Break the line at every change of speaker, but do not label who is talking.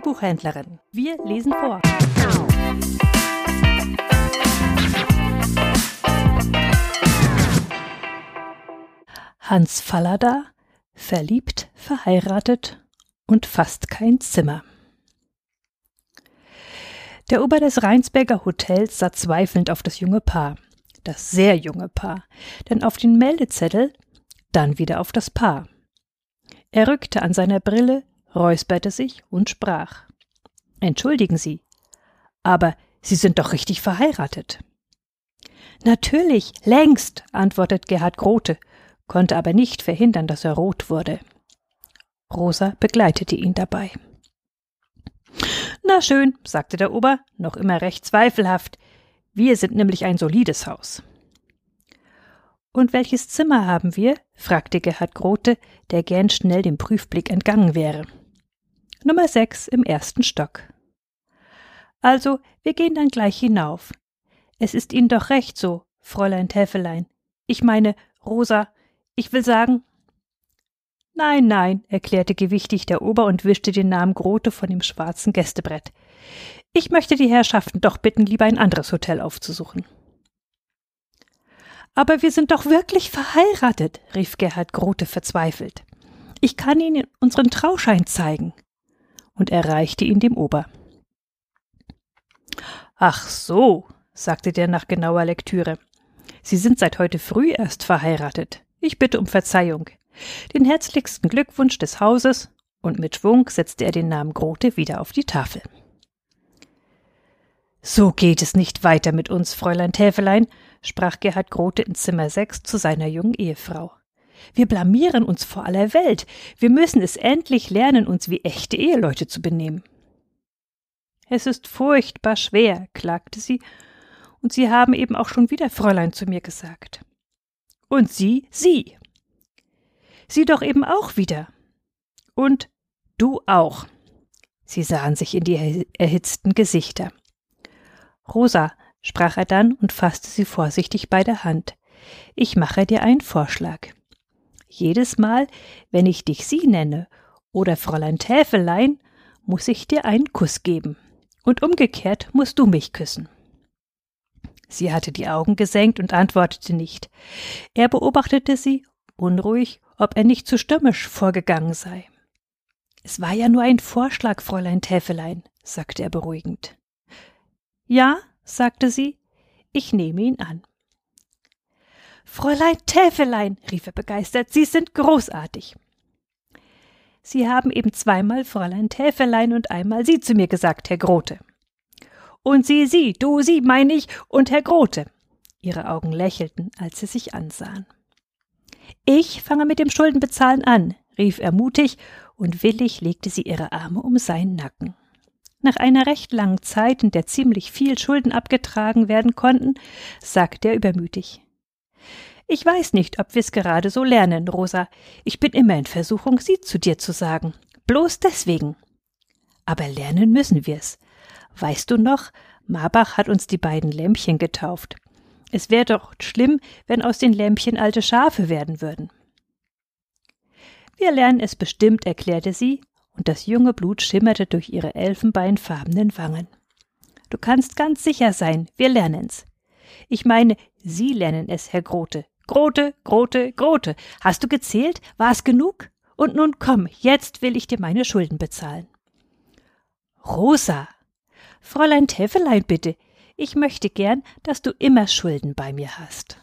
Buchhändlerin. Wir lesen vor. Hans Fallada, verliebt, verheiratet und fast kein Zimmer. Der Ober des Rheinsberger Hotels sah zweifelnd auf das junge Paar, das sehr junge Paar, denn auf den Meldezettel, dann wieder auf das Paar. Er rückte an seiner Brille, räusperte sich und sprach. Entschuldigen Sie, aber Sie sind doch richtig verheiratet. Natürlich, längst, antwortet Gerhard Grote, konnte aber nicht verhindern, dass er rot wurde. Rosa begleitete ihn dabei. Na schön, sagte der Ober, noch immer recht zweifelhaft. Wir sind nämlich ein solides Haus. Und welches Zimmer haben wir? fragte Gerhard Grote, der gern schnell dem Prüfblick entgangen wäre. Nummer sechs im ersten Stock. Also, wir gehen dann gleich hinauf. Es ist Ihnen doch recht so, Fräulein Täfelein. Ich meine, Rosa, ich will sagen. Nein, nein, erklärte gewichtig der Ober und wischte den Namen Grote von dem schwarzen Gästebrett. Ich möchte die Herrschaften doch bitten, lieber ein anderes Hotel aufzusuchen. Aber wir sind doch wirklich verheiratet, rief Gerhard Grote verzweifelt. Ich kann Ihnen unseren Trauschein zeigen. Und er reichte ihn dem Ober. Ach so, sagte der nach genauer Lektüre. Sie sind seit heute früh erst verheiratet. Ich bitte um Verzeihung. Den herzlichsten Glückwunsch des Hauses, und mit Schwung setzte er den Namen Grote wieder auf die Tafel. So geht es nicht weiter mit uns, Fräulein Täfelein, sprach Gerhard Grote in Zimmer sechs zu seiner jungen Ehefrau. Wir blamieren uns vor aller Welt. Wir müssen es endlich lernen, uns wie echte Eheleute zu benehmen. Es ist furchtbar schwer, klagte sie, und Sie haben eben auch schon wieder Fräulein zu mir gesagt. Und Sie, Sie. Sie doch eben auch wieder. Und du auch. Sie sahen sich in die erhitzten Gesichter. Rosa, sprach er dann und fasste sie vorsichtig bei der Hand. Ich mache dir einen Vorschlag. Jedes Mal, wenn ich dich Sie nenne oder Fräulein Täfelein, muss ich dir einen Kuss geben. Und umgekehrt musst du mich küssen. Sie hatte die Augen gesenkt und antwortete nicht. Er beobachtete sie, unruhig, ob er nicht zu stürmisch vorgegangen sei. Es war ja nur ein Vorschlag, Fräulein Täfelein, sagte er beruhigend. Ja, sagte sie, ich nehme ihn an. Fräulein Täfelein, rief er begeistert, Sie sind großartig. Sie haben eben zweimal Fräulein Täfelein und einmal Sie zu mir gesagt, Herr Grote. Und Sie, Sie, du, Sie, meine ich, und Herr Grote. Ihre Augen lächelten, als sie sich ansahen. Ich fange mit dem Schuldenbezahlen an, rief er mutig, und willig legte sie ihre Arme um seinen Nacken. Nach einer recht langen Zeit, in der ziemlich viel Schulden abgetragen werden konnten, sagte er übermütig. Ich weiß nicht, ob wir's gerade so lernen, Rosa. Ich bin immer in Versuchung, sie zu dir zu sagen. Bloß deswegen. Aber lernen müssen wir's. Weißt du noch, Marbach hat uns die beiden Lämpchen getauft. Es wäre doch schlimm, wenn aus den Lämpchen alte Schafe werden würden. Wir lernen es bestimmt, erklärte sie und das junge Blut schimmerte durch ihre elfenbeinfarbenen Wangen. Du kannst ganz sicher sein, wir lernen's. Ich meine, Sie lernen es, Herr Grote. Grote, Grote, Grote. Hast du gezählt? War's genug? Und nun komm, jetzt will ich dir meine Schulden bezahlen. Rosa. Fräulein Täfelein, bitte. Ich möchte gern, dass du immer Schulden bei mir hast.